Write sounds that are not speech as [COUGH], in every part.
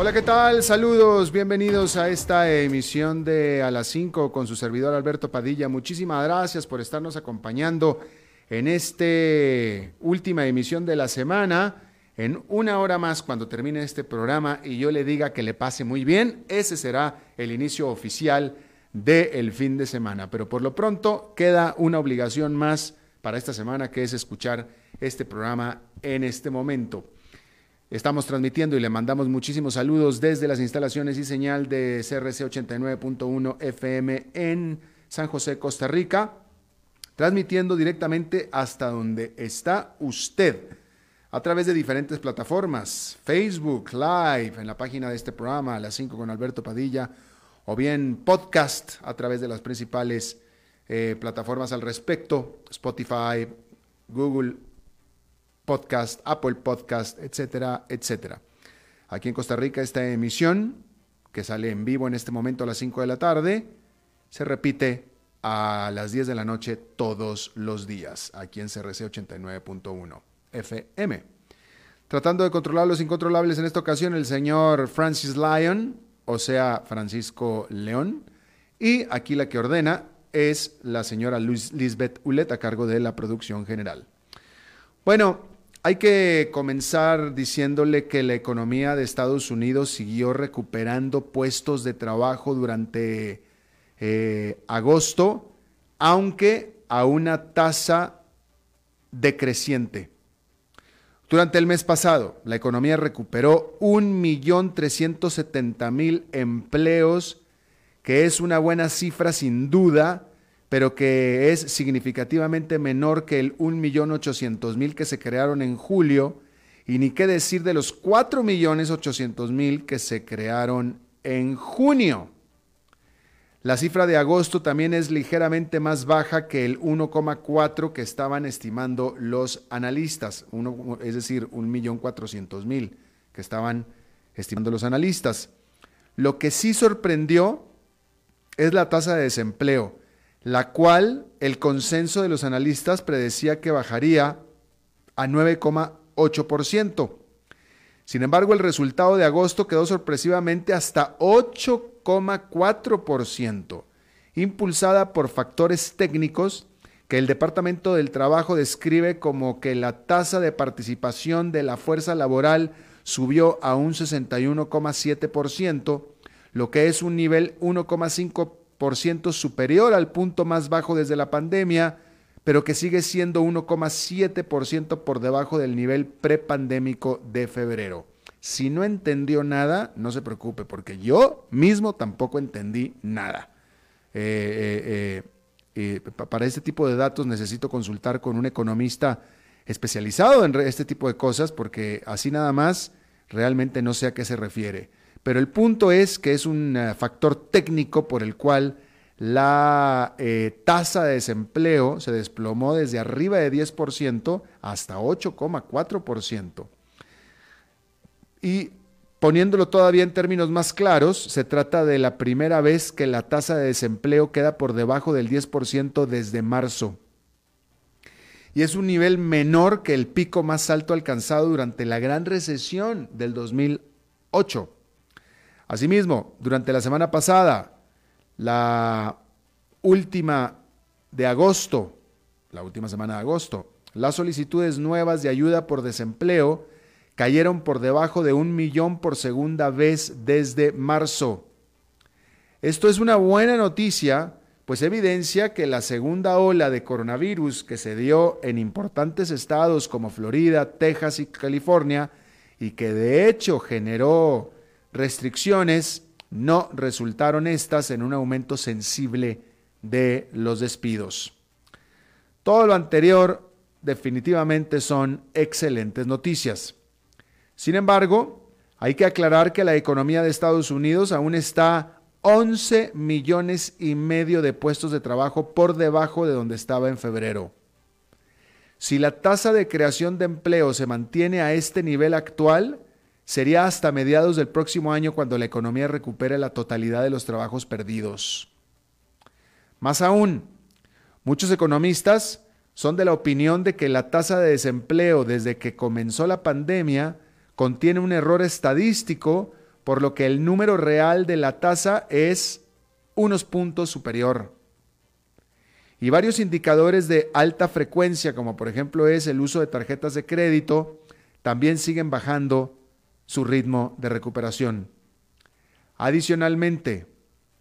Hola, ¿qué tal? Saludos, bienvenidos a esta emisión de A las 5 con su servidor Alberto Padilla. Muchísimas gracias por estarnos acompañando en esta última emisión de la semana. En una hora más, cuando termine este programa y yo le diga que le pase muy bien, ese será el inicio oficial del fin de semana. Pero por lo pronto queda una obligación más para esta semana, que es escuchar este programa en este momento. Estamos transmitiendo y le mandamos muchísimos saludos desde las instalaciones y señal de CRC 89.1 FM en San José, Costa Rica, transmitiendo directamente hasta donde está usted a través de diferentes plataformas, Facebook Live en la página de este programa a las 5 con Alberto Padilla, o bien podcast a través de las principales eh, plataformas al respecto, Spotify, Google Podcast, Apple Podcast, etcétera, etcétera. Aquí en Costa Rica esta emisión, que sale en vivo en este momento a las 5 de la tarde, se repite a las 10 de la noche todos los días, aquí en CRC 89.1 FM. Tratando de controlar los incontrolables en esta ocasión, el señor Francis Lyon, o sea, Francisco León, y aquí la que ordena es la señora Lisbeth Ulet a cargo de la producción general. Bueno, hay que comenzar diciéndole que la economía de Estados Unidos siguió recuperando puestos de trabajo durante eh, agosto, aunque a una tasa decreciente. Durante el mes pasado, la economía recuperó 1.370.000 empleos, que es una buena cifra sin duda, pero que es significativamente menor que el 1.800.000 que se crearon en julio, y ni qué decir de los 4.800.000 que se crearon en junio. La cifra de agosto también es ligeramente más baja que el 1,4 que estaban estimando los analistas, es decir, 1.400.000 que estaban estimando los analistas. Lo que sí sorprendió es la tasa de desempleo, la cual el consenso de los analistas predecía que bajaría a 9,8%. Sin embargo, el resultado de agosto quedó sorpresivamente hasta 8,4%, impulsada por factores técnicos que el Departamento del Trabajo describe como que la tasa de participación de la fuerza laboral subió a un 61,7%, lo que es un nivel 1,5% superior al punto más bajo desde la pandemia, pero que sigue siendo 1,7% por debajo del nivel prepandémico de febrero. Si no entendió nada, no se preocupe, porque yo mismo tampoco entendí nada. Eh, eh, eh, para este tipo de datos necesito consultar con un economista especializado en este tipo de cosas, porque así nada más realmente no sé a qué se refiere. Pero el punto es que es un eh, factor técnico por el cual la eh, tasa de desempleo se desplomó desde arriba de 10% hasta 8,4%. Y poniéndolo todavía en términos más claros, se trata de la primera vez que la tasa de desempleo queda por debajo del 10% desde marzo. Y es un nivel menor que el pico más alto alcanzado durante la gran recesión del 2008. Asimismo, durante la semana pasada, la última de agosto, la última semana de agosto, las solicitudes nuevas de ayuda por desempleo cayeron por debajo de un millón por segunda vez desde marzo. Esto es una buena noticia, pues evidencia que la segunda ola de coronavirus que se dio en importantes estados como Florida, Texas y California, y que de hecho generó restricciones, no resultaron estas en un aumento sensible de los despidos. Todo lo anterior definitivamente son excelentes noticias. Sin embargo, hay que aclarar que la economía de Estados Unidos aún está 11 millones y medio de puestos de trabajo por debajo de donde estaba en febrero. Si la tasa de creación de empleo se mantiene a este nivel actual, sería hasta mediados del próximo año cuando la economía recupere la totalidad de los trabajos perdidos. Más aún, muchos economistas son de la opinión de que la tasa de desempleo desde que comenzó la pandemia contiene un error estadístico, por lo que el número real de la tasa es unos puntos superior. Y varios indicadores de alta frecuencia, como por ejemplo es el uso de tarjetas de crédito, también siguen bajando su ritmo de recuperación. Adicionalmente,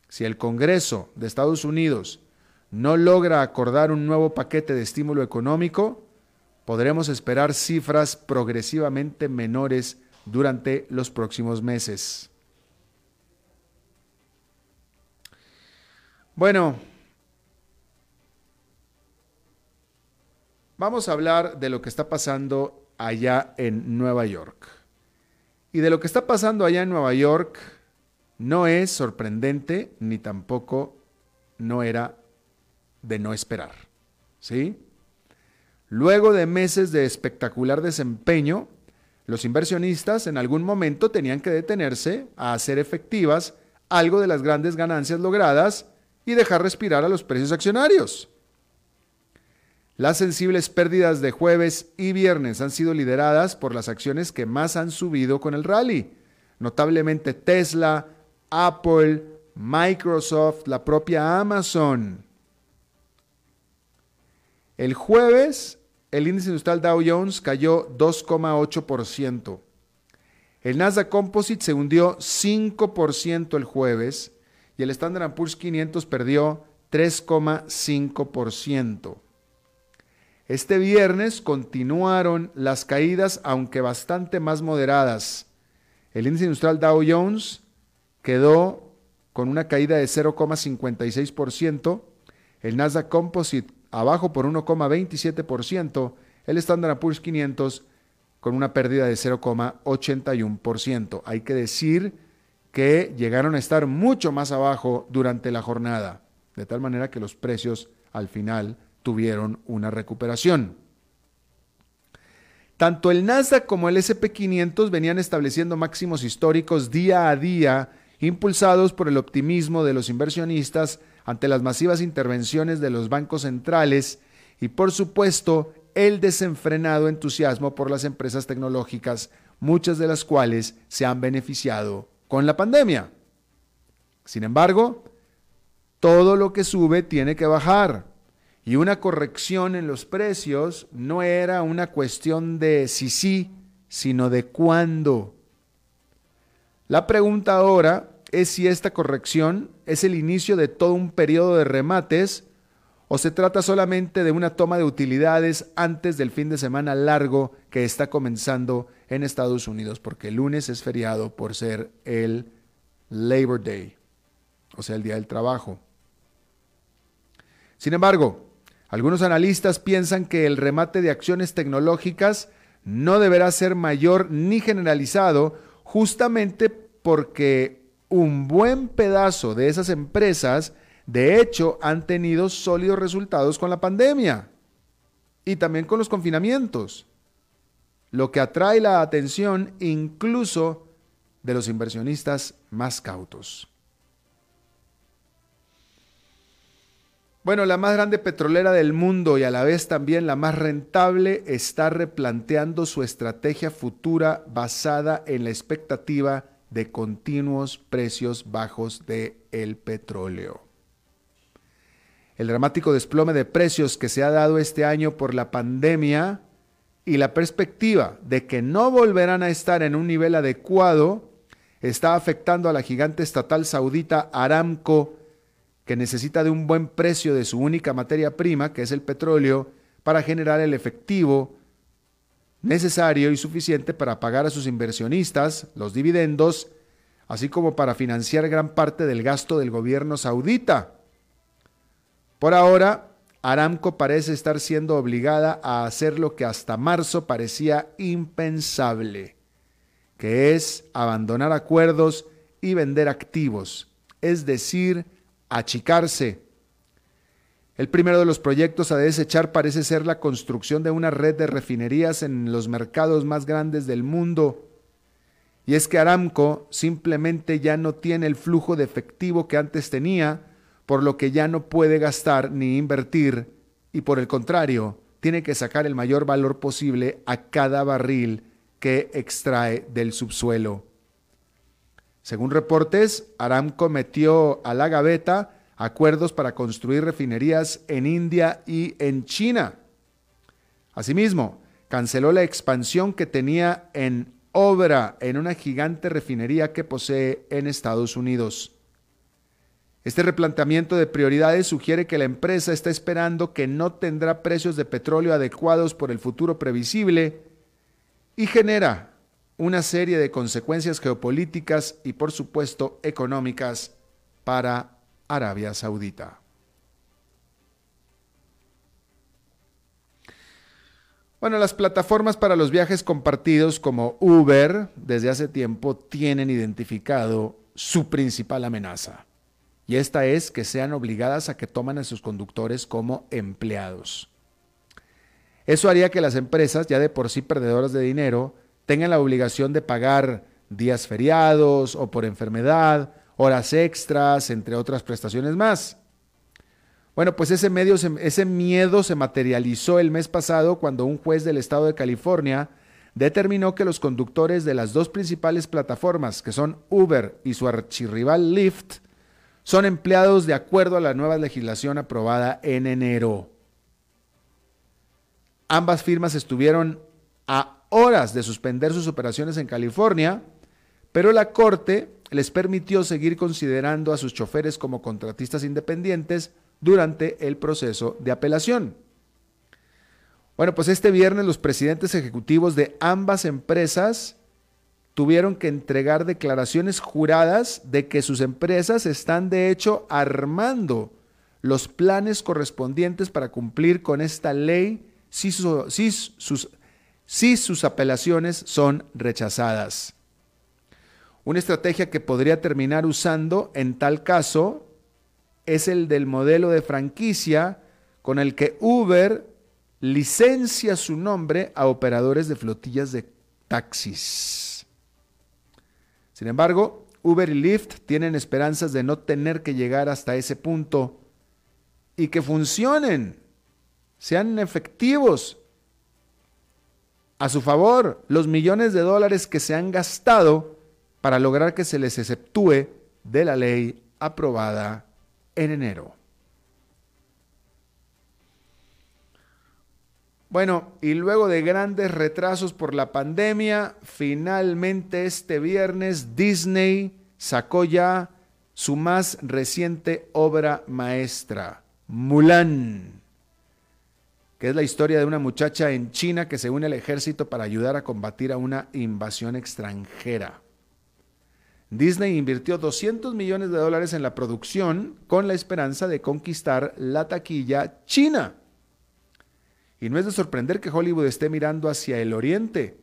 si el Congreso de Estados Unidos no logra acordar un nuevo paquete de estímulo económico, podremos esperar cifras progresivamente menores durante los próximos meses. Bueno, vamos a hablar de lo que está pasando allá en Nueva York. Y de lo que está pasando allá en Nueva York no es sorprendente ni tampoco no era de no esperar. ¿Sí? Luego de meses de espectacular desempeño, los inversionistas en algún momento tenían que detenerse a hacer efectivas algo de las grandes ganancias logradas y dejar respirar a los precios accionarios. Las sensibles pérdidas de jueves y viernes han sido lideradas por las acciones que más han subido con el rally, notablemente Tesla, Apple, Microsoft, la propia Amazon. El jueves el índice industrial Dow Jones cayó 2,8%. El Nasdaq Composite se hundió 5% el jueves y el Standard Poor's 500 perdió 3,5%. Este viernes continuaron las caídas, aunque bastante más moderadas. El índice industrial Dow Jones quedó con una caída de 0,56%, el Nasdaq Composite abajo por 1,27%, el Standard Poor's 500 con una pérdida de 0,81%. Hay que decir que llegaron a estar mucho más abajo durante la jornada, de tal manera que los precios al final tuvieron una recuperación. Tanto el Nasdaq como el SP500 venían estableciendo máximos históricos día a día, impulsados por el optimismo de los inversionistas ante las masivas intervenciones de los bancos centrales y por supuesto el desenfrenado entusiasmo por las empresas tecnológicas, muchas de las cuales se han beneficiado con la pandemia. Sin embargo, todo lo que sube tiene que bajar y una corrección en los precios no era una cuestión de si sí, sino de cuándo. La pregunta ahora es si esta corrección es el inicio de todo un periodo de remates o se trata solamente de una toma de utilidades antes del fin de semana largo que está comenzando en Estados Unidos, porque el lunes es feriado por ser el Labor Day, o sea, el Día del Trabajo. Sin embargo, algunos analistas piensan que el remate de acciones tecnológicas no deberá ser mayor ni generalizado justamente porque un buen pedazo de esas empresas, de hecho, han tenido sólidos resultados con la pandemia y también con los confinamientos, lo que atrae la atención incluso de los inversionistas más cautos. Bueno, la más grande petrolera del mundo y a la vez también la más rentable está replanteando su estrategia futura basada en la expectativa de continuos precios bajos de el petróleo. El dramático desplome de precios que se ha dado este año por la pandemia y la perspectiva de que no volverán a estar en un nivel adecuado está afectando a la gigante estatal saudita Aramco, que necesita de un buen precio de su única materia prima, que es el petróleo, para generar el efectivo necesario y suficiente para pagar a sus inversionistas los dividendos, así como para financiar gran parte del gasto del gobierno saudita. Por ahora, Aramco parece estar siendo obligada a hacer lo que hasta marzo parecía impensable, que es abandonar acuerdos y vender activos, es decir, achicarse. El primero de los proyectos a desechar parece ser la construcción de una red de refinerías en los mercados más grandes del mundo. Y es que Aramco simplemente ya no tiene el flujo de efectivo que antes tenía, por lo que ya no puede gastar ni invertir y por el contrario, tiene que sacar el mayor valor posible a cada barril que extrae del subsuelo. Según reportes, Aramco metió a la gaveta acuerdos para construir refinerías en India y en China. Asimismo, canceló la expansión que tenía en obra en una gigante refinería que posee en Estados Unidos. Este replanteamiento de prioridades sugiere que la empresa está esperando que no tendrá precios de petróleo adecuados por el futuro previsible y genera una serie de consecuencias geopolíticas y por supuesto económicas para Arabia Saudita. Bueno, las plataformas para los viajes compartidos como Uber desde hace tiempo tienen identificado su principal amenaza y esta es que sean obligadas a que tomen a sus conductores como empleados. Eso haría que las empresas, ya de por sí perdedoras de dinero, tengan la obligación de pagar días feriados o por enfermedad, horas extras, entre otras prestaciones más. Bueno, pues ese, medio, ese miedo se materializó el mes pasado cuando un juez del estado de California determinó que los conductores de las dos principales plataformas, que son Uber y su archirrival Lyft, son empleados de acuerdo a la nueva legislación aprobada en enero. Ambas firmas estuvieron a horas de suspender sus operaciones en California, pero la Corte les permitió seguir considerando a sus choferes como contratistas independientes durante el proceso de apelación. Bueno, pues este viernes los presidentes ejecutivos de ambas empresas tuvieron que entregar declaraciones juradas de que sus empresas están de hecho armando los planes correspondientes para cumplir con esta ley si, sus, si sus apelaciones son rechazadas. Una estrategia que podría terminar usando en tal caso es el del modelo de franquicia con el que Uber licencia su nombre a operadores de flotillas de taxis. Sin embargo, Uber y Lyft tienen esperanzas de no tener que llegar hasta ese punto y que funcionen, sean efectivos. A su favor, los millones de dólares que se han gastado para lograr que se les exceptúe de la ley aprobada en enero. Bueno, y luego de grandes retrasos por la pandemia, finalmente este viernes Disney sacó ya su más reciente obra maestra, Mulan, que es la historia de una muchacha en China que se une al ejército para ayudar a combatir a una invasión extranjera. Disney invirtió 200 millones de dólares en la producción con la esperanza de conquistar la taquilla china. Y no es de sorprender que Hollywood esté mirando hacia el oriente.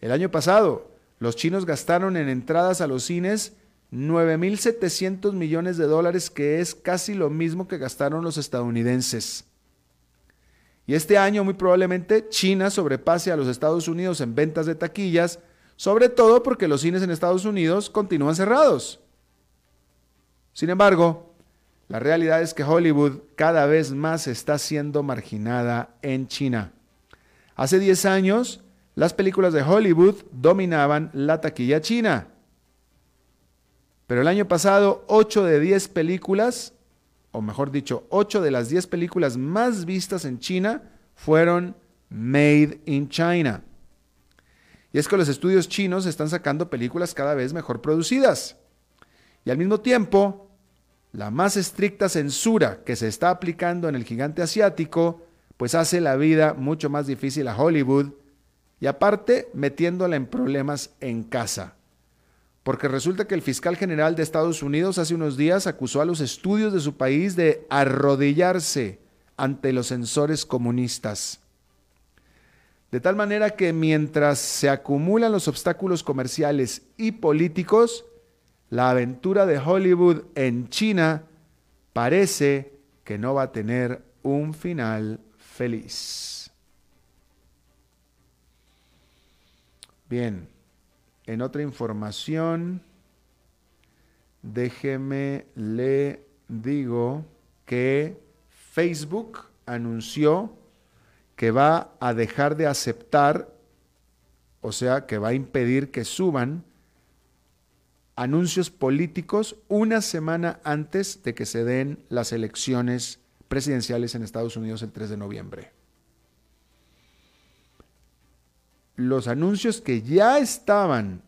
El año pasado, los chinos gastaron en entradas a los cines 9.700 millones de dólares, que es casi lo mismo que gastaron los estadounidenses. Y este año muy probablemente China sobrepase a los Estados Unidos en ventas de taquillas, sobre todo porque los cines en Estados Unidos continúan cerrados. Sin embargo, la realidad es que Hollywood cada vez más está siendo marginada en China. Hace 10 años, las películas de Hollywood dominaban la taquilla china. Pero el año pasado, 8 de 10 películas, o mejor dicho, 8 de las 10 películas más vistas en China fueron Made in China. Y es que los estudios chinos están sacando películas cada vez mejor producidas. Y al mismo tiempo, la más estricta censura que se está aplicando en el gigante asiático, pues hace la vida mucho más difícil a Hollywood y aparte metiéndola en problemas en casa. Porque resulta que el fiscal general de Estados Unidos hace unos días acusó a los estudios de su país de arrodillarse ante los censores comunistas. De tal manera que mientras se acumulan los obstáculos comerciales y políticos, la aventura de Hollywood en China parece que no va a tener un final feliz. Bien, en otra información, déjeme le digo que Facebook anunció que va a dejar de aceptar, o sea, que va a impedir que suban anuncios políticos una semana antes de que se den las elecciones presidenciales en Estados Unidos el 3 de noviembre. Los anuncios que ya estaban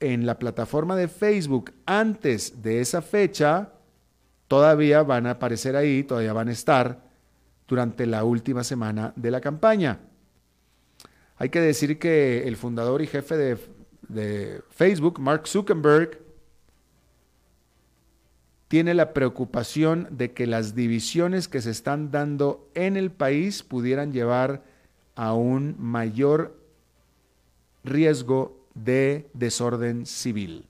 en la plataforma de Facebook antes de esa fecha, todavía van a aparecer ahí, todavía van a estar durante la última semana de la campaña. Hay que decir que el fundador y jefe de de Facebook, Mark Zuckerberg, tiene la preocupación de que las divisiones que se están dando en el país pudieran llevar a un mayor riesgo de desorden civil.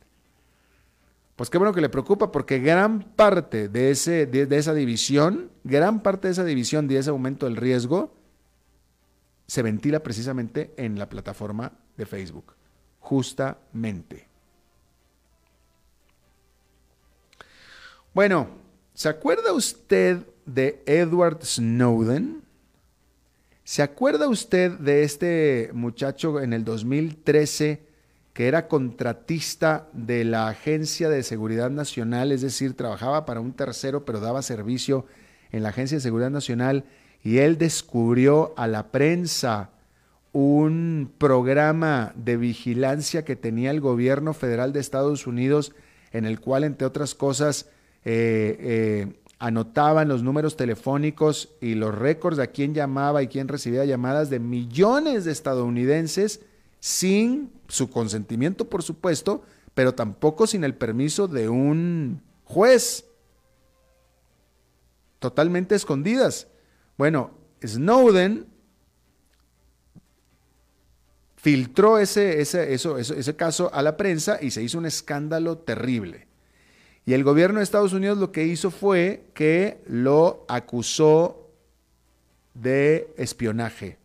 Pues qué bueno que le preocupa porque gran parte de, ese, de, esa división, gran parte de esa división, de ese aumento del riesgo, se ventila precisamente en la plataforma de Facebook justamente. Bueno, ¿se acuerda usted de Edward Snowden? ¿Se acuerda usted de este muchacho en el 2013 que era contratista de la Agencia de Seguridad Nacional, es decir, trabajaba para un tercero pero daba servicio en la Agencia de Seguridad Nacional y él descubrió a la prensa un programa de vigilancia que tenía el gobierno federal de Estados Unidos, en el cual, entre otras cosas, eh, eh, anotaban los números telefónicos y los récords de quién llamaba y quién recibía llamadas de millones de estadounidenses sin su consentimiento, por supuesto, pero tampoco sin el permiso de un juez. Totalmente escondidas. Bueno, Snowden filtró ese, ese, eso, ese caso a la prensa y se hizo un escándalo terrible. Y el gobierno de Estados Unidos lo que hizo fue que lo acusó de espionaje.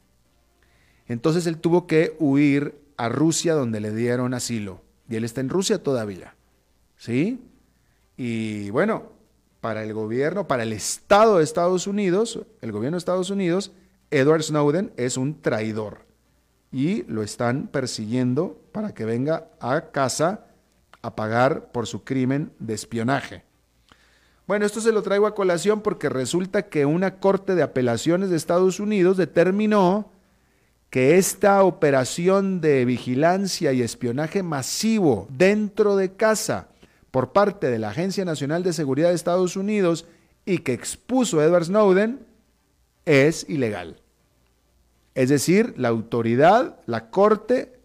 Entonces él tuvo que huir a Rusia donde le dieron asilo. Y él está en Rusia todavía. ¿Sí? Y bueno, para el gobierno, para el Estado de Estados Unidos, el gobierno de Estados Unidos, Edward Snowden es un traidor y lo están persiguiendo para que venga a casa a pagar por su crimen de espionaje. Bueno, esto se lo traigo a colación porque resulta que una corte de apelaciones de Estados Unidos determinó que esta operación de vigilancia y espionaje masivo dentro de casa por parte de la Agencia Nacional de Seguridad de Estados Unidos y que expuso Edward Snowden es ilegal. Es decir, la autoridad, la corte,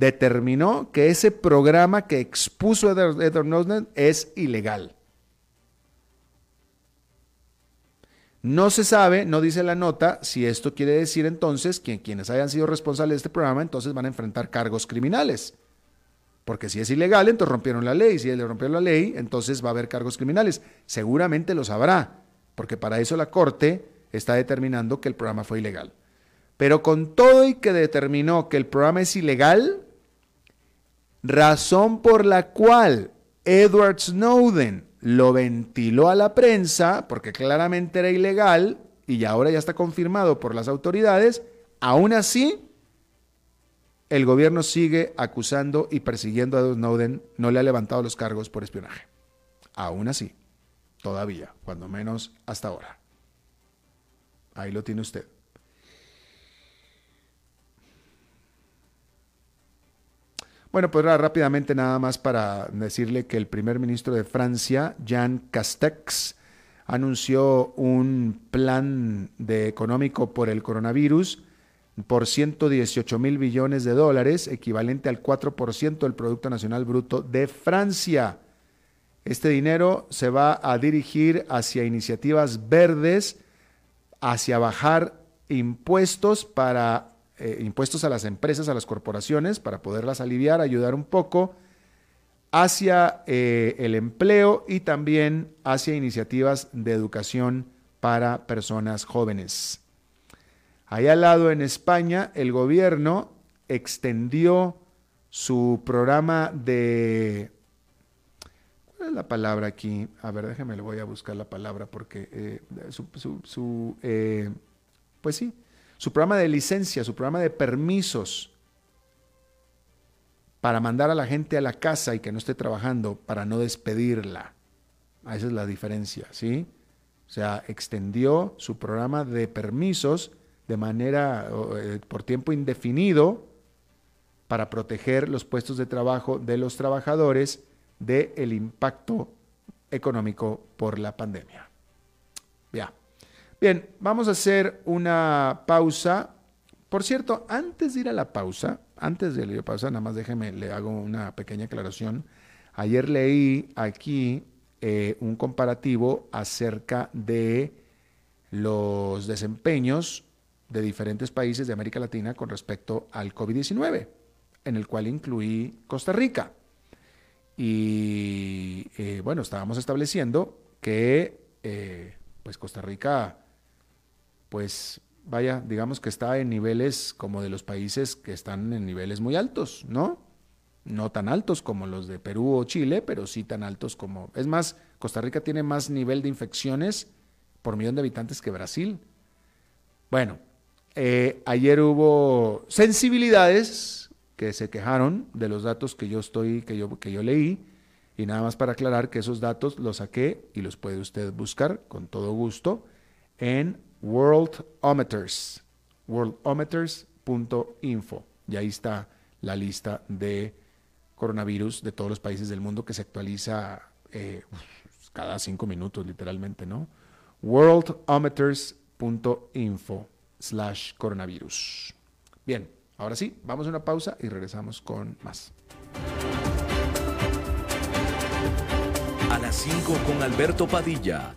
determinó que ese programa que expuso Edward Snowden es ilegal. No se sabe, no dice la nota, si esto quiere decir entonces que quienes hayan sido responsables de este programa entonces van a enfrentar cargos criminales. Porque si es ilegal, entonces rompieron la ley. Si le rompieron la ley, entonces va a haber cargos criminales. Seguramente los habrá, porque para eso la Corte está determinando que el programa fue ilegal. Pero con todo y que determinó que el programa es ilegal, razón por la cual Edward Snowden lo ventiló a la prensa, porque claramente era ilegal y ahora ya está confirmado por las autoridades, aún así el gobierno sigue acusando y persiguiendo a Edward Snowden, no le ha levantado los cargos por espionaje. Aún así, todavía, cuando menos hasta ahora. Ahí lo tiene usted. Bueno, pues rápidamente nada más para decirle que el primer ministro de Francia, Jean Castex, anunció un plan económico por el coronavirus por 118 mil billones de dólares, equivalente al 4% del Producto Nacional Bruto de Francia. Este dinero se va a dirigir hacia iniciativas verdes, hacia bajar impuestos para eh, impuestos a las empresas, a las corporaciones, para poderlas aliviar, ayudar un poco, hacia eh, el empleo y también hacia iniciativas de educación para personas jóvenes. Ahí al lado en España, el gobierno extendió su programa de... ¿Cuál es la palabra aquí? A ver, déjeme, le voy a buscar la palabra porque eh, su, pues sí, su programa de licencia, su programa de permisos para mandar a la gente a la casa y que no esté trabajando, para no despedirla. Esa es la diferencia, ¿sí? O sea, extendió su programa de permisos de manera eh, por tiempo indefinido para proteger los puestos de trabajo de los trabajadores del el impacto económico por la pandemia. Bien, vamos a hacer una pausa. Por cierto, antes de ir a la pausa, antes de ir a la pausa, nada más déjeme, le hago una pequeña aclaración. Ayer leí aquí eh, un comparativo acerca de los desempeños de diferentes países de América Latina con respecto al COVID-19, en el cual incluí Costa Rica. Y eh, bueno, estábamos estableciendo que eh, pues Costa Rica, pues vaya, digamos que está en niveles como de los países que están en niveles muy altos, ¿no? No tan altos como los de Perú o Chile, pero sí tan altos como... Es más, Costa Rica tiene más nivel de infecciones por millón de habitantes que Brasil. Bueno, eh, ayer hubo sensibilidades que se quejaron de los datos que yo estoy, que yo, que yo leí, y nada más para aclarar que esos datos los saqué y los puede usted buscar con todo gusto en Worldometers, worldometers.info. Y ahí está la lista de coronavirus de todos los países del mundo que se actualiza eh, cada cinco minutos, literalmente, ¿no? Worldometers.info slash coronavirus. Bien, ahora sí, vamos a una pausa y regresamos con más. A las 5 con Alberto Padilla,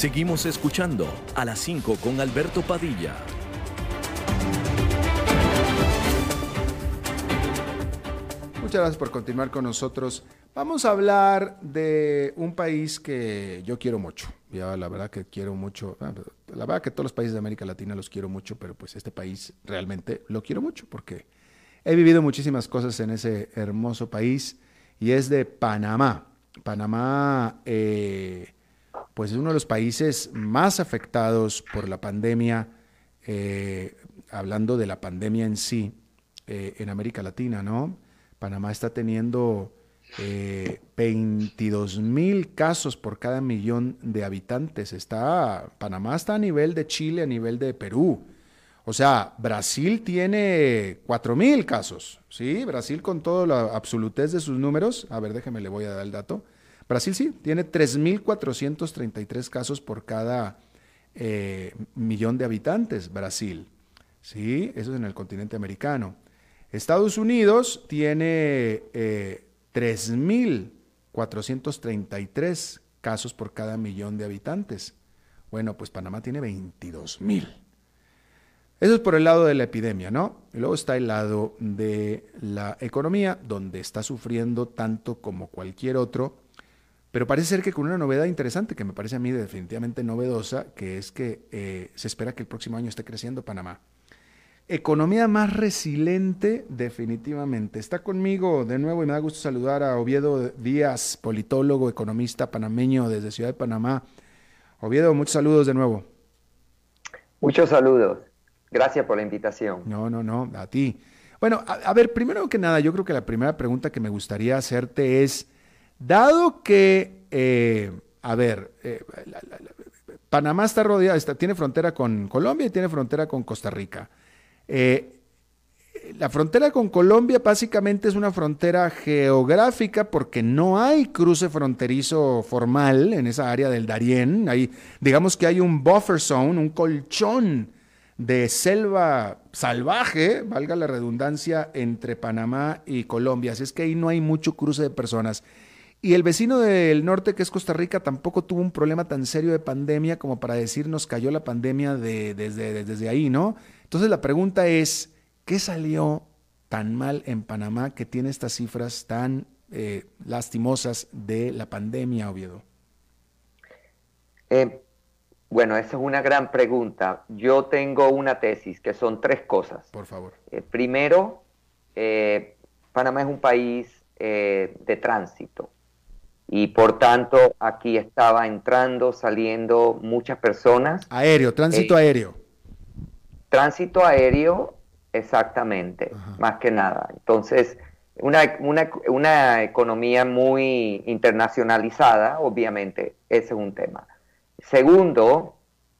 Seguimos escuchando a las 5 con Alberto Padilla. Muchas gracias por continuar con nosotros. Vamos a hablar de un país que yo quiero mucho. Ya la verdad que quiero mucho. Ah, la verdad que todos los países de América Latina los quiero mucho, pero pues este país realmente lo quiero mucho porque he vivido muchísimas cosas en ese hermoso país y es de Panamá. Panamá eh, pues es uno de los países más afectados por la pandemia, eh, hablando de la pandemia en sí, eh, en América Latina, ¿no? Panamá está teniendo 22 eh, mil casos por cada millón de habitantes. Está, Panamá está a nivel de Chile, a nivel de Perú. O sea, Brasil tiene 4 mil casos, ¿sí? Brasil con toda la absolutez de sus números. A ver, déjeme, le voy a dar el dato. Brasil sí, tiene 3.433 casos por cada eh, millón de habitantes, Brasil. ¿Sí? Eso es en el continente americano. Estados Unidos tiene eh, 3.433 casos por cada millón de habitantes. Bueno, pues Panamá tiene 22.000. Eso es por el lado de la epidemia, ¿no? Y luego está el lado de la economía, donde está sufriendo tanto como cualquier otro, pero parece ser que con una novedad interesante, que me parece a mí definitivamente novedosa, que es que eh, se espera que el próximo año esté creciendo Panamá. Economía más resiliente, definitivamente. Está conmigo de nuevo y me da gusto saludar a Oviedo Díaz, politólogo, economista panameño desde Ciudad de Panamá. Oviedo, muchos saludos de nuevo. Muchos saludos. Gracias por la invitación. No, no, no, a ti. Bueno, a, ver, primero que nada, yo creo que la primera pregunta que me gustaría hacerte es, dado que, eh, a ver, eh, Panamá está rodeada, está, tiene frontera con Colombia y tiene frontera con Costa Rica. Eh, la frontera con Colombia básicamente es una frontera geográfica porque no hay cruce fronterizo formal en esa área del Darién. Digamos que hay un buffer zone, un colchón de selva salvaje, valga la redundancia, entre Panamá y Colombia. Así es que ahí no hay mucho cruce de personas. Y el vecino del norte, que es Costa Rica, tampoco tuvo un problema tan serio de pandemia como para decir nos cayó la pandemia desde, desde ahí, ¿no? Entonces la pregunta es, ¿qué salió tan mal en Panamá que tiene estas cifras tan eh, lastimosas de la pandemia, Oviedo? Eh, bueno, esa es una gran pregunta. Yo tengo una tesis que son tres cosas. Por favor. Eh, primero, Panamá es un país de tránsito y por tanto aquí estaba entrando, saliendo muchas personas. Aéreo, tránsito aéreo. Tránsito aéreo, exactamente, más que nada. Entonces, una, una, economía muy internacionalizada, obviamente, ese es un tema. Segundo,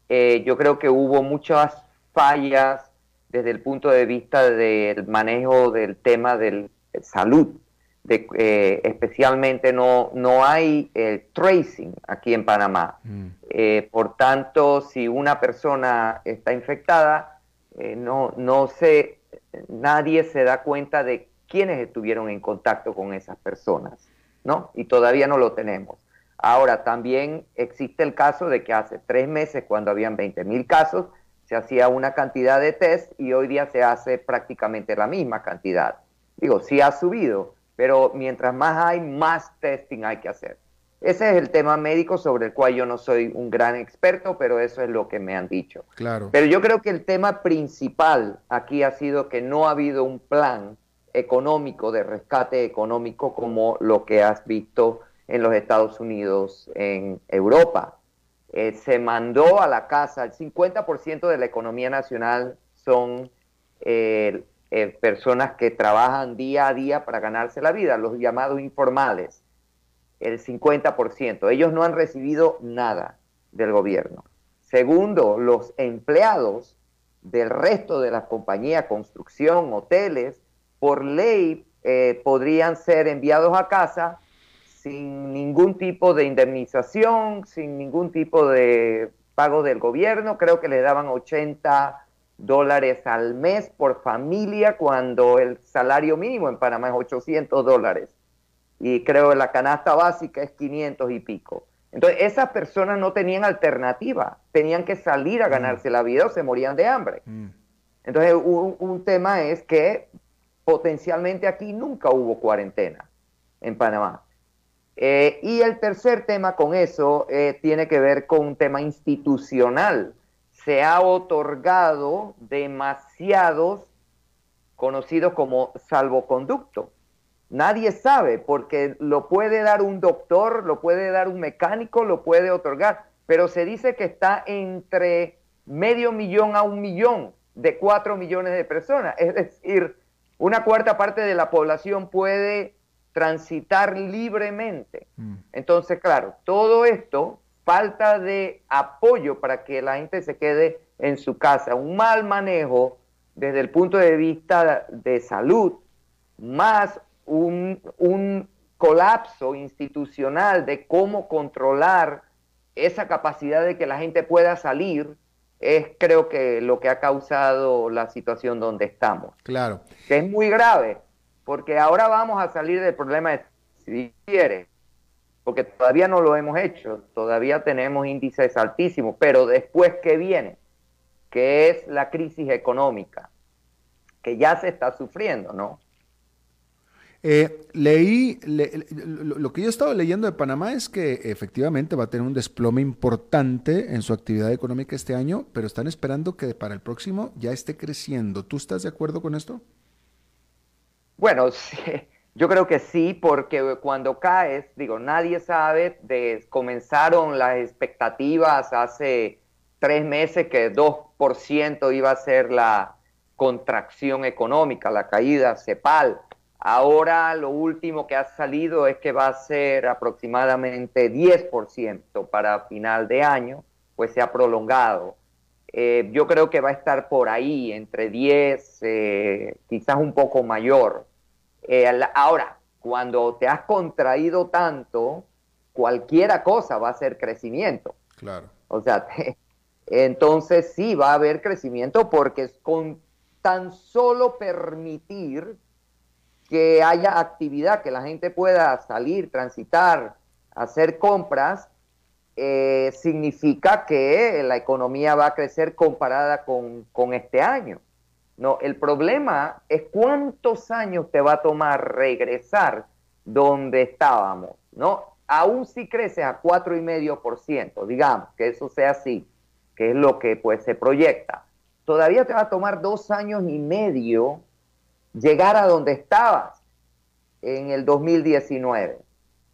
eh, yo creo que hubo muchas fallas desde el punto de vista del manejo del tema de salud. De, eh, especialmente no, no hay eh, tracing aquí en Panamá. Mm. por tanto, si una persona está infectada, eh, no, no se, nadie se da cuenta de quiénes estuvieron en contacto con esas personas, ¿no? Y todavía no lo tenemos. Ahora, también existe el caso de que hace tres meses, cuando habían 20 mil casos, se hacía una cantidad de test y hoy día se hace prácticamente la misma cantidad. Digo, sí ha subido, pero mientras más hay, más testing hay que hacer. Ese es el tema médico sobre el cual yo no soy un gran experto, pero eso es lo que me han dicho. Claro. Pero yo creo que el tema principal aquí ha sido que no ha habido un plan económico de rescate económico como lo que has visto en los Estados Unidos, en Europa. Eh, se mandó a la casa, el 50% de la economía nacional son eh, eh, personas que trabajan día a día para ganarse la vida, los llamados informales el 50%. Ellos no han recibido nada del gobierno. Segundo, los empleados del resto de las compañías, construcción, hoteles, por ley eh, podrían ser enviados a casa sin ningún tipo de indemnización, sin ningún tipo de pago del gobierno. Creo que le daban 80 dólares al mes por familia cuando el salario mínimo en Panamá es 800 dólares y creo que la canasta básica es 500 y pico. Entonces, esas personas no tenían alternativa, tenían que salir a mm. ganarse la vida o se morían de hambre. Mm. Entonces, un, tema es que potencialmente aquí nunca hubo cuarentena en Panamá. Eh, y el tercer tema con eso eh, tiene que ver con un tema institucional. Se ha otorgado demasiados conocidos como salvoconducto Nadie sabe porque lo puede dar un doctor, lo puede dar un mecánico, lo puede otorgar, pero se dice que está entre medio millón a un millón de cuatro millones de personas. Es decir, una cuarta parte de la población puede transitar libremente. Mm. Entonces, claro, todo esto, falta de apoyo para que la gente se quede en su casa, un mal manejo desde el punto de vista de salud, más un, colapso institucional de cómo controlar esa capacidad de que la gente pueda salir es creo que lo que ha causado la situación donde estamos. Claro. Que es muy grave, porque ahora vamos a salir del problema de si quiere, porque todavía no lo hemos hecho, todavía tenemos índices altísimos, pero después que viene, que es la crisis económica, que ya se está sufriendo, ¿no? Eh, leí, lo, que yo he estado leyendo de Panamá es que efectivamente va a tener un desplome importante en su actividad económica este año, pero están esperando que para el próximo ya esté creciendo. ¿Tú estás de acuerdo con esto? Bueno, [LAUGHS] yo creo que sí, porque cuando caes, digo, nadie sabe, de, comenzaron las expectativas hace tres meses que 2% iba a ser la contracción económica, la caída CEPAL Ahora lo último que ha salido es que va a ser aproximadamente 10% para final de año, pues se ha prolongado. Eh, yo creo que va a estar por ahí, entre 10, eh, quizás un poco mayor. Eh, ahora, cuando te has contraído tanto, cualquiera cosa va a ser crecimiento. Claro. O sea, [LAUGHS] entonces sí va a haber crecimiento porque con tan solo permitir que haya actividad, que la gente pueda salir, transitar, hacer compras, eh, significa que la economía va a crecer comparada con, con, este año. No, el problema es cuántos años te va a tomar regresar donde estábamos, ¿no? Aún si crece a 4,5%, digamos, que eso sea así, que es lo que pues se proyecta, todavía te va a tomar dos años y medio llegar a donde estabas en el 2019,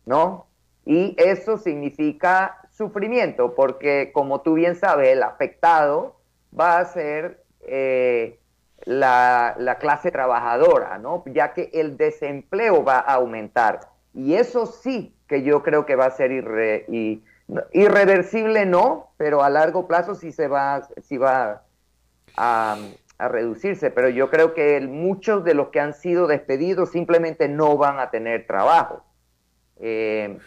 ¿no? Y eso significa sufrimiento, porque como tú bien sabes, el afectado va a ser eh, la, clase trabajadora, ¿no? Ya que el desempleo va a aumentar. Y eso sí que yo creo que va a ser irreversible, no, pero a largo plazo sí se va, sí va a, reducirse, pero yo creo que muchos de los que han sido despedidos simplemente no van a tener trabajo eh,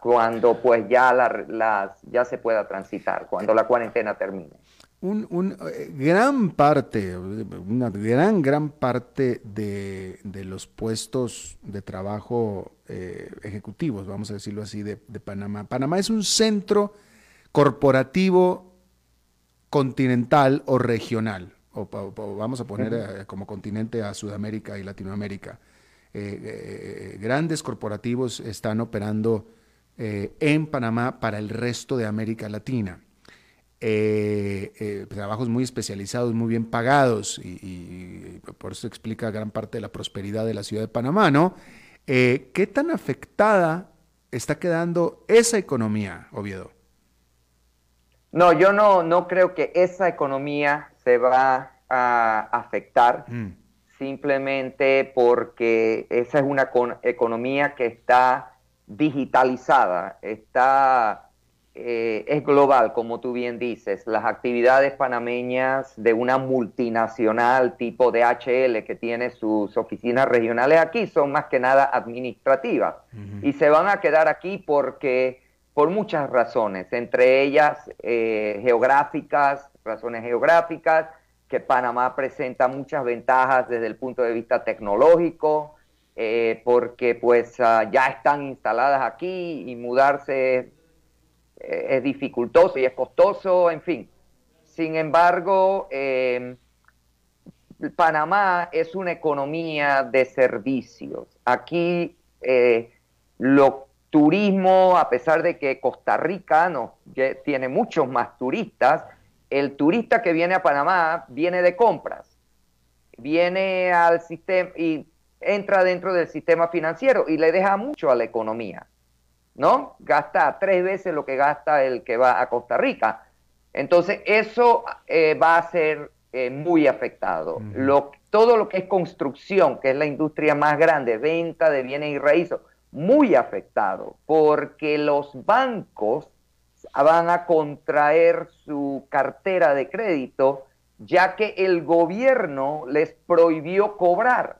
cuando pues ya, la, ya se pueda transitar, cuando la cuarentena termine. Un, eh, gran parte, una gran, gran parte de, los puestos de trabajo eh, ejecutivos, vamos a decirlo así, de, de Panamá. Panamá es un centro corporativo continental o regional o, vamos a poner eh, como continente a Sudamérica y Latinoamérica. Eh, eh, grandes corporativos están operando en Panamá para el resto de América Latina. Trabajos muy especializados, muy bien pagados, y, por eso explica gran parte de la prosperidad de la ciudad de Panamá, ¿no? ¿Qué tan afectada está quedando esa economía, Oviedo? No, yo no, no creo que esa economía se va a afectar mm. simplemente porque esa es una economía que está digitalizada, está, eh, es global, como tú bien dices. Las actividades panameñas de una multinacional tipo DHL que tiene sus oficinas regionales aquí son más que nada administrativas y se van a quedar aquí porque por muchas razones, entre ellas eh, geográficas, razones geográficas, que Panamá presenta muchas ventajas desde el punto de vista tecnológico, eh, porque pues ah, ya están instaladas aquí y mudarse es dificultoso y es costoso, en fin. Sin embargo, em, Panamá es una economía de servicios. Aquí eh, lo turismo, a pesar de que Costa Rica no, tiene muchos más turistas, el turista que viene a Panamá viene de compras, viene al sistema y entra dentro del sistema financiero y le deja mucho a la economía, ¿no? Gasta tres veces lo que gasta el que va a Costa Rica. Entonces, eso eh, va a ser eh, muy afectado. todo lo que es construcción, que es la industria más grande, venta de bienes y raíces, muy afectado, porque los bancos van a contraer su cartera de crédito, ya que el gobierno les prohibió cobrar.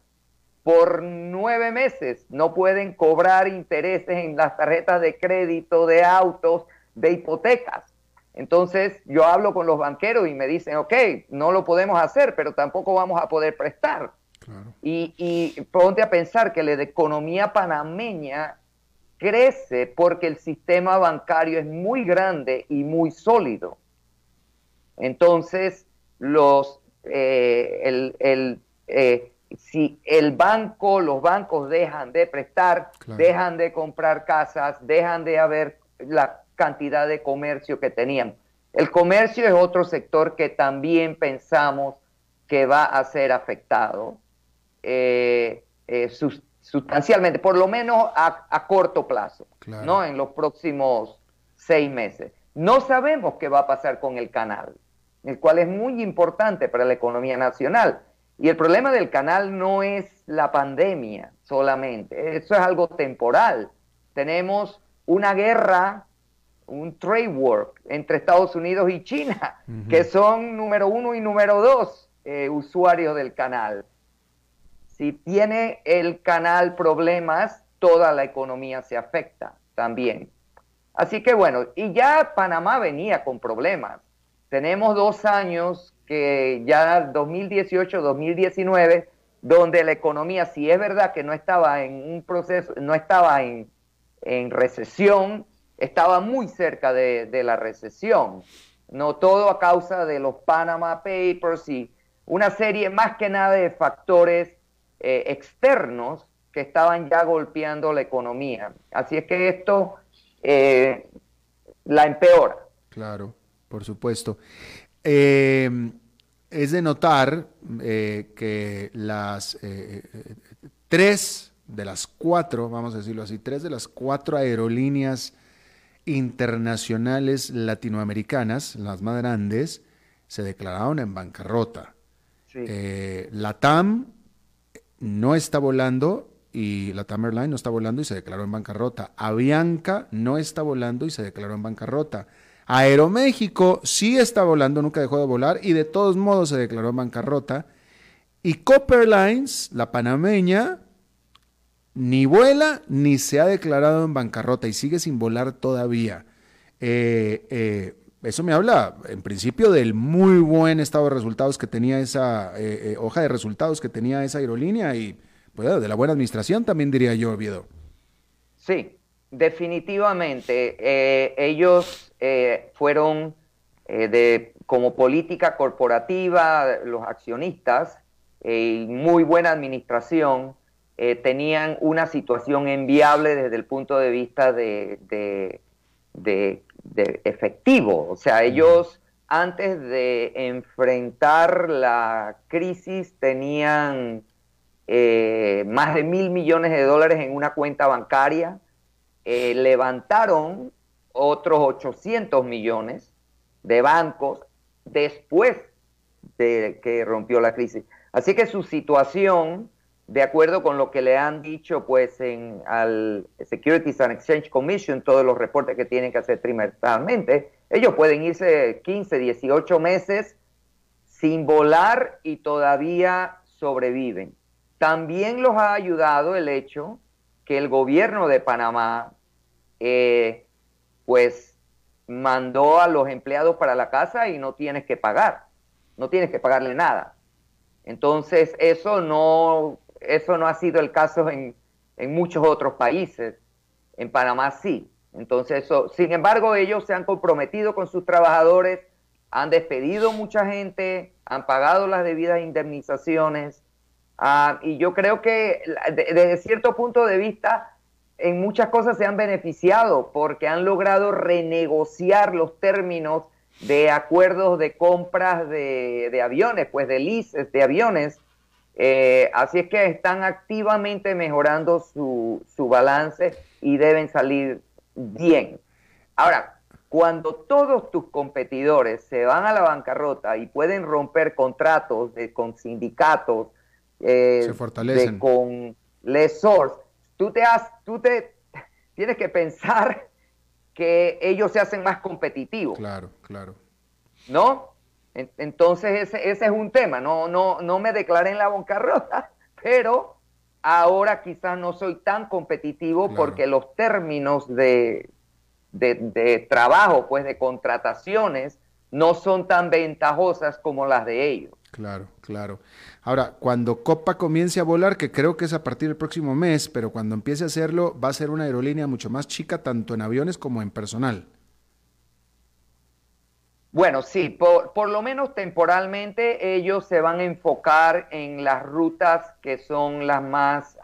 Por nueve meses no pueden cobrar intereses en las tarjetas de crédito de autos de hipotecas. Entonces yo hablo con los banqueros y me dicen, ok, no lo podemos hacer, pero tampoco vamos a poder prestar. Y, y ponte a pensar que la economía panameña crece porque el sistema bancario es muy grande y muy sólido. Entonces, los, eh, el, eh, si el banco, los bancos dejan de prestar, dejan de comprar casas, dejan de haber la cantidad de comercio que tenían. El comercio es otro sector que también pensamos que va a ser afectado eh, sustancialmente, por lo menos a, corto plazo, ¿no? En los próximos seis meses. No sabemos qué va a pasar con el canal el cual es muy importante para la economía nacional. Y el problema del canal no es la pandemia solamente, eso es algo temporal. Tenemos una guerra, un trade war entre Estados Unidos y China, que son número uno y número dos eh, usuarios del canal. Si tiene el canal problemas, toda la economía se afecta también. Así que bueno, y ya Panamá venía con problemas tenemos dos años que ya 2018-2019, donde la economía, si es verdad que no estaba en un proceso, no estaba en, recesión, estaba muy cerca de, la recesión. No todo a causa de los Panama Papers y una serie más que nada de factores eh, externos que estaban ya golpeando la economía. Así es que esto eh, la empeora. Claro por supuesto. Eh, es de notar eh, que las eh, tres de las cuatro, vamos a decirlo así, tres de las cuatro aerolíneas internacionales latinoamericanas, las más grandes, se declararon en bancarrota. la TAM no está volando y la TAM Airline no está volando y se declaró en bancarrota. Avianca no está volando y se declaró en bancarrota. Aeroméxico sí está volando, nunca dejó de volar y de todos modos se declaró en bancarrota. Y Copper Lines, la panameña, ni vuela ni se ha declarado en bancarrota y sigue sin volar todavía. Eh, eh, eso me habla, en principio, del muy buen estado de resultados que tenía esa eh, hoja de resultados que tenía esa aerolínea y pues, de la buena administración también diría yo, Oviedo. Sí, definitivamente. ellos eh, fueron eh, de, como política corporativa, los accionistas, eh, y muy buena administración, tenían una situación enviable desde el punto de vista de, de, efectivo. O sea, ellos antes de enfrentar la crisis tenían más de mil millones de dólares en una cuenta bancaria, levantaron otros 800 millones de bancos después de que rompió la crisis. Así que su situación, de acuerdo con lo que le han dicho pues en al Securities and Exchange Commission, todos los reportes que tienen que hacer trimestralmente, ellos pueden irse 15, 18 meses sin volar y todavía sobreviven. También los ha ayudado el hecho que el gobierno de Panamá eh, pues mandó a los empleados para la casa y no tienes que pagar, no tienes que pagarle nada. Entonces, eso no, eso no ha sido el caso en, muchos otros países. En Panamá sí. Entonces, sin embargo, ellos se han comprometido con sus trabajadores, han despedido mucha gente, han pagado las debidas indemnizaciones. Ah, y yo creo que desde cierto punto de vista, en muchas cosas se han beneficiado porque han logrado renegociar los términos de acuerdos de compras de, aviones, pues de leases de aviones. Eh, así es que están activamente mejorando su, su balance y deben salir bien. Ahora, cuando todos tus competidores se van a la bancarrota y pueden romper contratos de, con sindicatos, eh, se con lesors, tú te, has, tú te [LAUGHS] tienes que pensar que ellos se hacen más competitivos. Claro, claro. ¿No? Entonces ese, ese es un tema. No, no, no me declaré en la bancarrota, [LAUGHS] pero ahora quizás no soy tan competitivo porque los términos de, de, trabajo, pues de contrataciones, no son tan ventajosas como las de ellos. Claro, claro. Ahora, cuando Copa comience a volar, que creo que es a partir del próximo mes, pero cuando empiece a hacerlo, va a ser una aerolínea mucho más chica, tanto en aviones como en personal. Bueno, sí, por, lo menos temporalmente ellos se van a enfocar en las rutas que son las más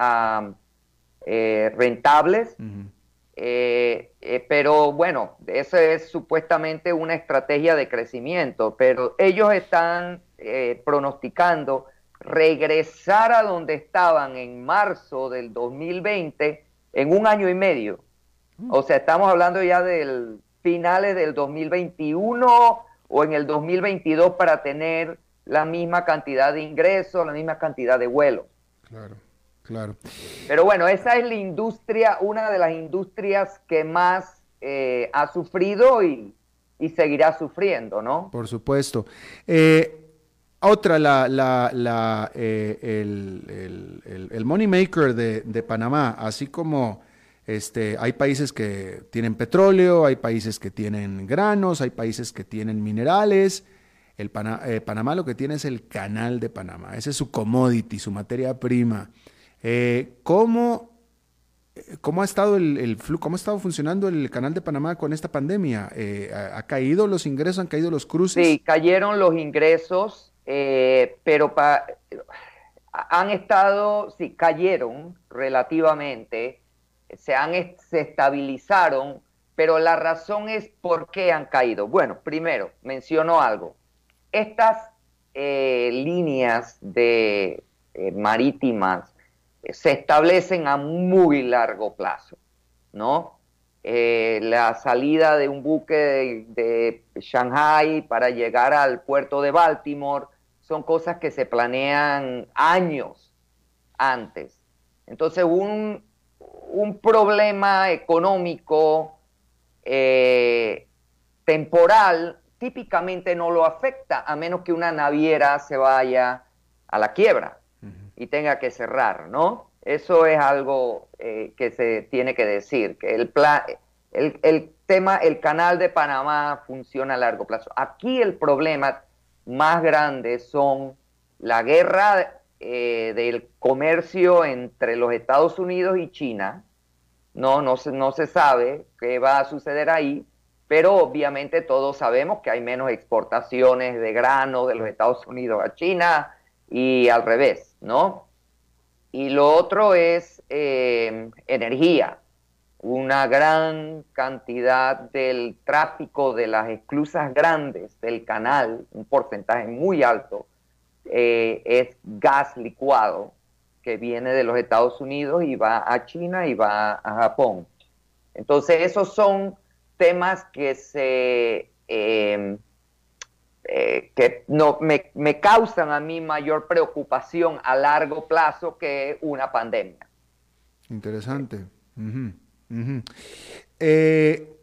eh, rentables. Eh, eh, pero bueno, eso es supuestamente una estrategia de crecimiento, pero ellos están pronosticando regresar a donde estaban en marzo del 2020 en un año y medio. O sea, estamos hablando ya del finales del 2021 o en el 2022 para tener la misma cantidad de ingresos, la misma cantidad de vuelos. Claro, claro. Pero bueno, esa es la industria, una de las industrias que más eh, ha sufrido y, seguirá sufriendo, ¿no? Por supuesto. Eh, otra, la, la, la eh, el, el, el, money maker de, Panamá, así como este, hay países que tienen petróleo, hay países que tienen granos, hay países que tienen minerales. El eh, Panamá lo que tiene es el canal de Panamá, ese es su commodity, su materia prima. Eh, ¿cómo, ¿Cómo ha estado el, cómo ha estado funcionando el canal de Panamá con esta pandemia? Eh, ¿ha, caído los ingresos? ¿Han caído los cruces? Sí, cayeron los ingresos, pero han estado, sí, cayeron relativamente se, han, se estabilizaron, pero la razón es por qué han caído. Bueno, primero, menciono algo. Estas eh, líneas de eh, marítimas eh, se establecen a muy largo plazo, ¿no? la salida de un buque de, de, Shanghai para llegar al puerto de Baltimore son cosas que se planean años antes. Entonces, un, un problema económico eh, temporal típicamente no lo afecta a menos que una naviera se vaya a la quiebra y tenga que cerrar, ¿no? Eso es algo eh, que se tiene que decir, que el, el, tema, el canal de Panamá funciona a largo plazo. Aquí el problema más grande son la guerra eh, del comercio entre los Estados Unidos y China. No, no se, no se sabe qué va a suceder ahí, pero obviamente todos sabemos que hay menos exportaciones de grano de los Estados Unidos a China y al revés, ¿no? Y lo otro es eh, energía. Una gran cantidad del tráfico de las esclusas grandes del canal, un porcentaje muy alto, eh, es gas licuado que viene de los Estados Unidos y va a China y va a Japón. Entonces, esos son temas que se em, eh, que no, me, causan a mí mayor preocupación a largo plazo que una pandemia. Interesante. Eh,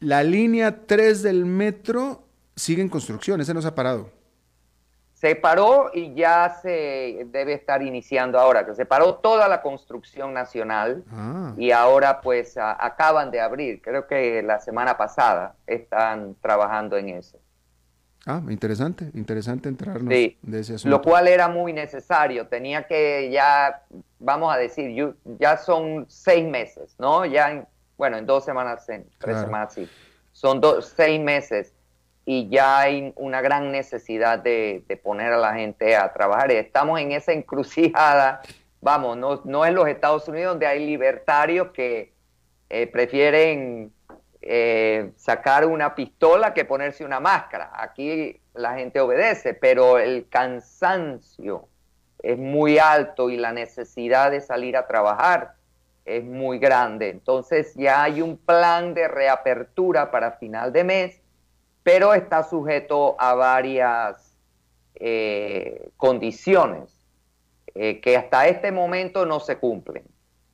la línea 3 del metro sigue en construcción, ese no se ha parado se paró y ya se debe estar iniciando ahora, que se paró toda la construcción nacional ah. y ahora pues acaban de abrir, creo que la semana pasada están trabajando en eso. Ah, interesante, interesante entrarnos de ese asunto. Lo cual era muy necesario, tenía que ya, vamos a decir, ya son seis meses, ¿no? Ya, bueno, en dos semanas, en tres semanas, sí. Son dos, seis meses y ya hay una gran necesidad de, poner a la gente a trabajar. Estamos en esa encrucijada, vamos, no, no es los Estados Unidos donde hay libertarios que eh, prefieren eh, sacar una pistola que ponerse una máscara. Aquí la gente obedece, pero el cansancio es muy alto y la necesidad de salir a trabajar es muy grande. Entonces ya hay un plan de reapertura para final de mes pero está sujeto a varias eh, condiciones eh, que hasta este momento no se cumplen.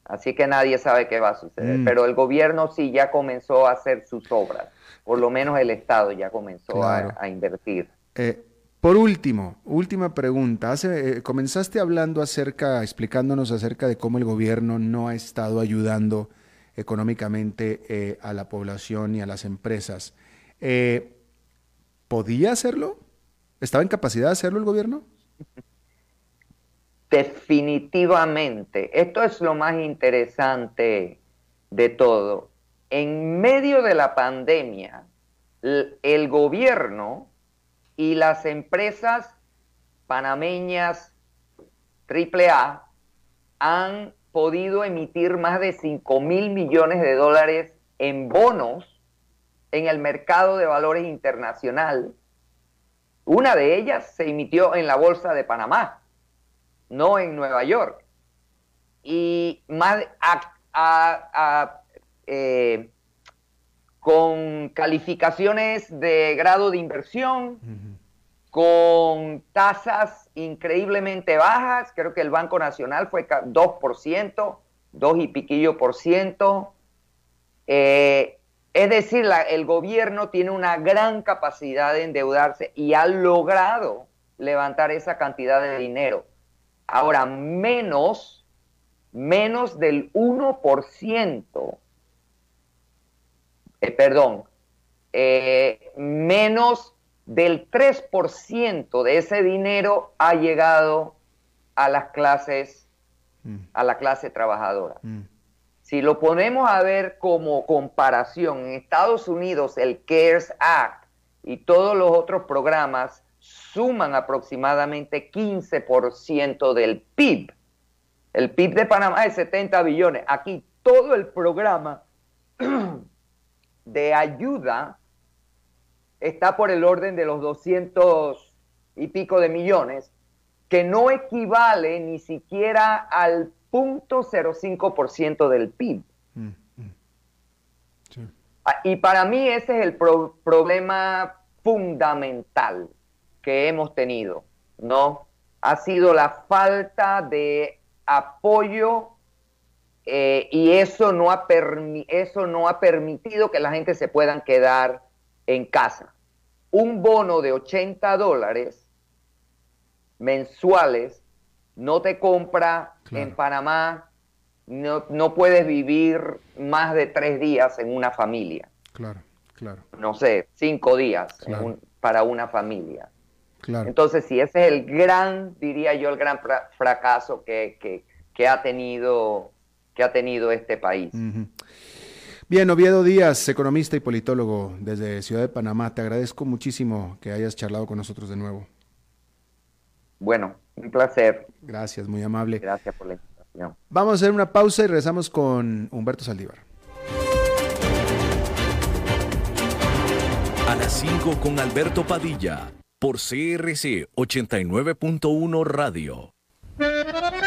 Así que nadie sabe qué va a suceder. Mm. Pero el gobierno sí ya comenzó a hacer sus obras. Por lo menos el Estado ya comenzó a, invertir. Eh, por último, última pregunta. Hace, comenzaste hablando acerca, explicándonos acerca de cómo el gobierno no ha estado ayudando económicamente eh, a la población y a las empresas. Eh, ¿Podía hacerlo? ¿Estaba en capacidad de hacerlo el gobierno? Definitivamente. Esto es lo más interesante de todo. En medio de la pandemia, el gobierno y las empresas panameñas AAA han podido emitir más de 5 mil millones de dólares en bonos en el mercado de valores internacional. Una de ellas se emitió en la Bolsa de Panamá, no en Nueva York. Y más eh, con calificaciones de grado de inversión, con tasas increíblemente bajas, creo que el Banco Nacional fue 2%, 2 y piquillo por ciento. Eh, es decir, el gobierno tiene una gran capacidad de endeudarse y ha logrado levantar esa cantidad de dinero. Ahora, menos, menos del 1% eh, perdón, eh, menos del 3% de ese dinero ha llegado a las clases, mm. a la clase trabajadora. Mm. Si lo ponemos a ver como comparación, en Estados Unidos el CARES Act y todos los otros programas suman aproximadamente 15% del PIB. El PIB de Panamá es 70 billones. Aquí todo el programa [CLEARS THROAT] de ayuda está por el orden de los 200 y pico de millones, que no equivale ni siquiera al 0.05% del PIB. Mm, mm. Ah, y para mí ese es el problema fundamental que hemos tenido, ¿no? Ha sido la falta de apoyo eh, y eso no, ha eso no ha permitido que la gente se puedan quedar en casa. Un bono de 80 dólares mensuales no te compra en Panamá, no, no, puedes vivir más de tres días en una familia. Claro, claro. No sé, cinco días para una familia. Claro. Entonces, si ese es el gran, diría yo, el gran fracaso que, que, que ha tenido que ha tenido este país. Bien, Oviedo Díaz, economista y politólogo desde Ciudad de Panamá, te agradezco muchísimo que hayas charlado con nosotros de nuevo. Bueno, un placer. Gracias, muy amable. Gracias por la invitación. Vamos a hacer una pausa y regresamos con Humberto Saldívar. A las 5 con Alberto Padilla, por CRC 89.1 Radio.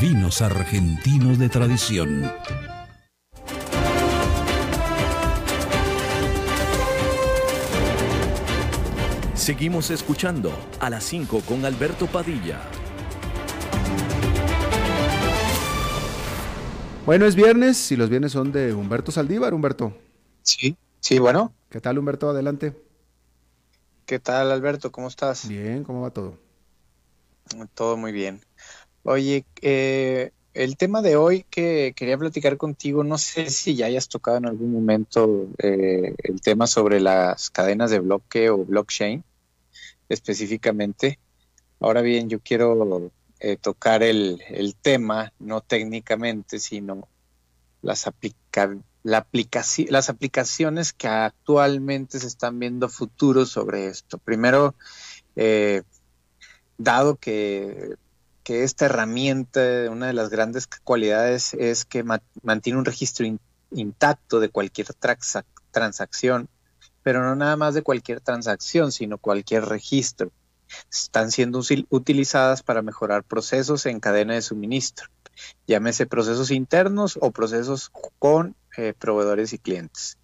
vinos argentinos de tradición. Seguimos escuchando a las 5 con Alberto Padilla. Bueno, es viernes y los viernes son de Humberto Saldívar, Humberto. Sí, sí, bueno. ¿Qué tal, Humberto? Adelante. ¿Qué tal, Alberto? ¿Cómo estás? Bien, ¿cómo va todo? Todo muy bien. Oye, eh, el tema de hoy que quería platicar contigo, no sé si ya hayas tocado en algún momento eh, el tema sobre las cadenas de bloque o blockchain específicamente. Ahora bien, yo quiero eh, tocar el, tema, no técnicamente, sino las, la las aplicaciones que actualmente se están viendo futuros sobre esto. Primero, eh, dado que, que, esta herramienta, una de las grandes cualidades es que mantiene un registro intacto de cualquier transacción pero no nada más de cualquier transacción, sino cualquier registro. Están siendo utilizadas para mejorar procesos en cadena de suministro, llámese procesos internos o procesos con eh, proveedores y clientes.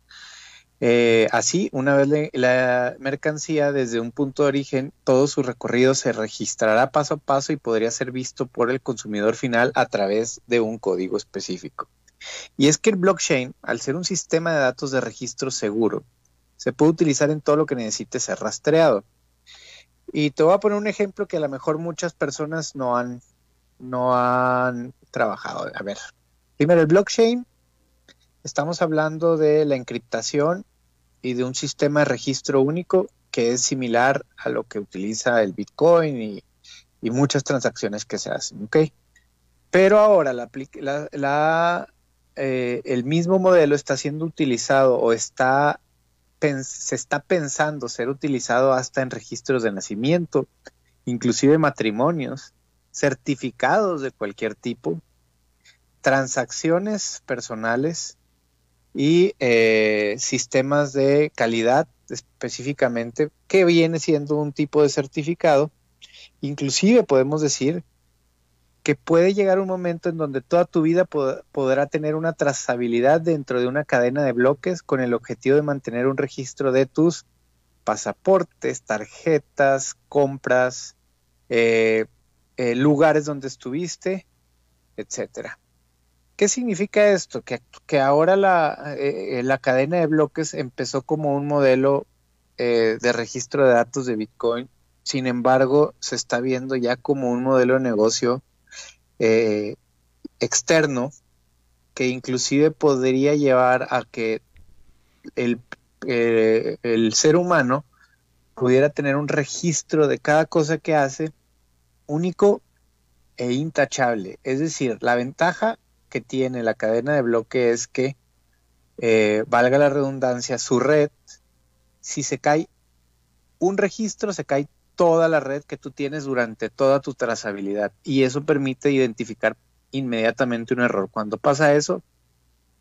Eh, así, una vez la mercancía desde un punto de origen, todo su recorrido se registrará paso a paso y podría ser visto por el consumidor final a través de un código específico. Y es que el blockchain, al ser un sistema de datos de registro seguro, se puede utilizar en todo lo que necesite ser rastreado. Y te voy a poner un ejemplo que a lo mejor muchas personas no han, no han trabajado. A ver, primero el blockchain Estamos hablando de la encriptación y de un sistema de registro único que es similar a lo que utiliza el Bitcoin y, muchas transacciones que se hacen. Pero ahora la, eh, el mismo modelo está siendo utilizado o está, se está pensando ser utilizado hasta en registros de nacimiento, inclusive matrimonios, certificados de cualquier tipo, transacciones personales, y eh, sistemas de calidad específicamente, que viene siendo un tipo de certificado. Inclusive podemos decir que puede llegar un momento en donde toda tu vida podrá tener una trazabilidad dentro de una cadena de bloques con el objetivo de mantener un registro de tus pasaportes, tarjetas, compras, eh, eh, lugares donde estuviste, etcétera. ¿Qué significa esto? Que, que ahora la, eh, la, cadena de bloques empezó como un modelo eh, de registro de datos de Bitcoin, sin embargo se está viendo ya como un modelo de negocio eh, externo que inclusive podría llevar a que el, el ser humano pudiera tener un registro de cada cosa que hace único e intachable. Es decir, la ventaja que tiene la cadena de bloque es que, eh, valga la redundancia, su red, si se cae un registro, se cae toda la red que tú tienes durante toda tu trazabilidad. Y eso permite identificar inmediatamente un error. Cuando pasa eso,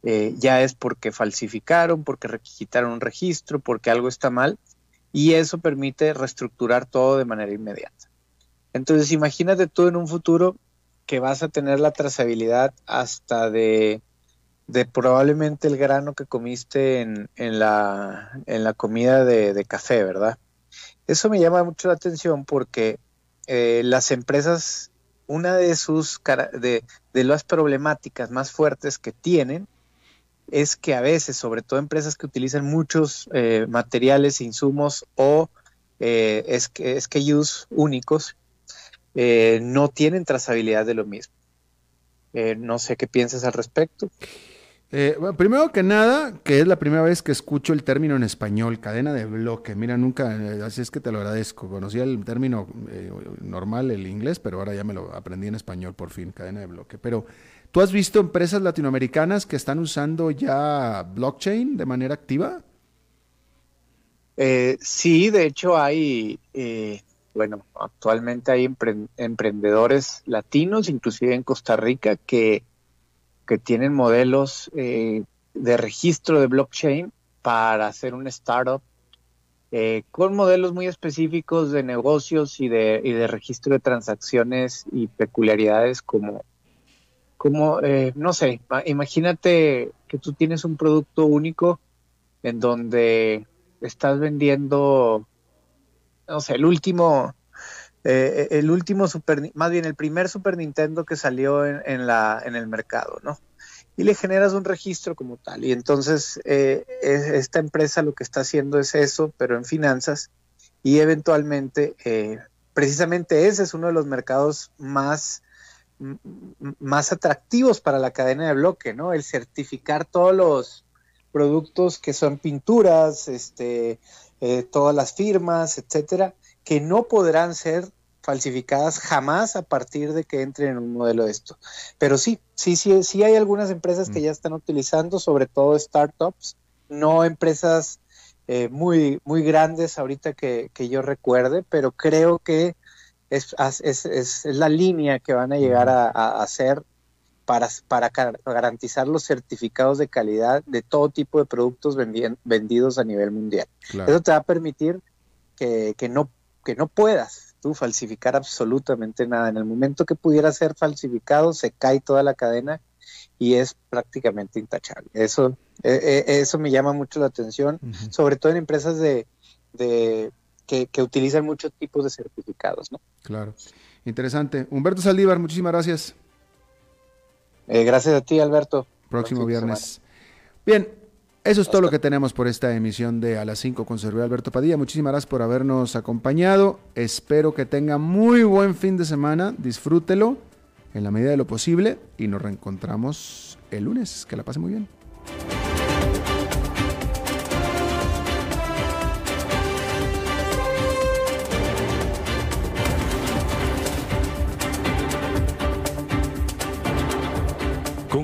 eh, ya es porque falsificaron, porque requisitaron un registro, porque algo está mal. Y eso permite reestructurar todo de manera inmediata. Entonces, imagínate tú en un futuro que vas a tener la trazabilidad hasta de, probablemente el grano que comiste en, la, comida de, café, ¿verdad? Eso me llama mucho la atención porque eh, las empresas, una de sus de, las problemáticas más fuertes que tienen es que a veces, sobre todo empresas que utilizan muchos eh, materiales, insumos o eh, use únicos, eh, no tienen trazabilidad de lo mismo. Eh, no sé qué piensas al respecto. Eh, bueno, primero que nada, que es la primera vez que escucho el término en español, cadena de bloque. Mira, nunca, así es que te lo agradezco. Conocía el término normal, el inglés, pero ahora ya me lo aprendí en español por fin, cadena de bloque. Pero, ¿tú has visto empresas latinoamericanas que están usando ya blockchain de manera activa? sí, de hecho hay bueno, actualmente hay emprendedores latinos, inclusive en Costa Rica, que, que tienen modelos eh, de registro de blockchain para hacer un startup eh, con modelos muy específicos de negocios y de, y de registro de transacciones y peculiaridades como, como eh, no sé, imagínate que tú tienes un producto único en donde estás vendiendo no sé, el último, eh, el último Super, más bien el primer Super Nintendo que salió en, la, en el mercado, ¿no? Y le generas un registro como tal. Y entonces eh, esta empresa lo que está haciendo es eso, pero en finanzas. Y eventualmente, eh, precisamente ese es uno de los mercados más, más atractivos para la cadena de bloque, ¿no? El certificar todos los productos que son pinturas, este, eh, todas las firmas, etcétera, que no podrán ser falsificadas jamás a partir de que entren en un modelo de esto. Pero sí, sí, sí, sí hay algunas empresas que mm. ya están utilizando, sobre todo startups, no empresas eh, muy, muy grandes ahorita que, yo recuerde, pero creo que es, es, es, la línea que van a llegar a hacer para, para garantizar los certificados de calidad de todo tipo de productos vendidos a nivel mundial. Eso te va a permitir que, no, que no puedas tú falsificar absolutamente nada. En el momento que pudiera ser falsificado, se cae toda la cadena y es prácticamente intachable. Eso, e, e, eso me llama mucho la atención, sobre todo en empresas de, de que, utilizan muchos tipos de certificados. ¿no? Claro, interesante. Humberto Saldívar, muchísimas gracias. Eh, gracias a ti, Alberto. Próximo viernes. Bien, eso es todo lo que tenemos por esta emisión de A las 5 con Alberto Padilla. Muchísimas gracias por habernos acompañado. Espero que tenga muy buen fin de semana. Disfrútelo en la medida de lo posible y nos reencontramos el lunes. Que la pase muy bien.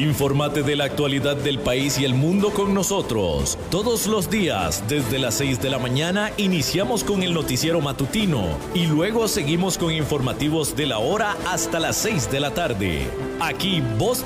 Infórmate de la actualidad del país y el mundo con nosotros. Todos los días, desde las 6 de la mañana, iniciamos con el noticiero matutino y luego seguimos con informativos de la hora hasta las 6 de la tarde. Aquí vos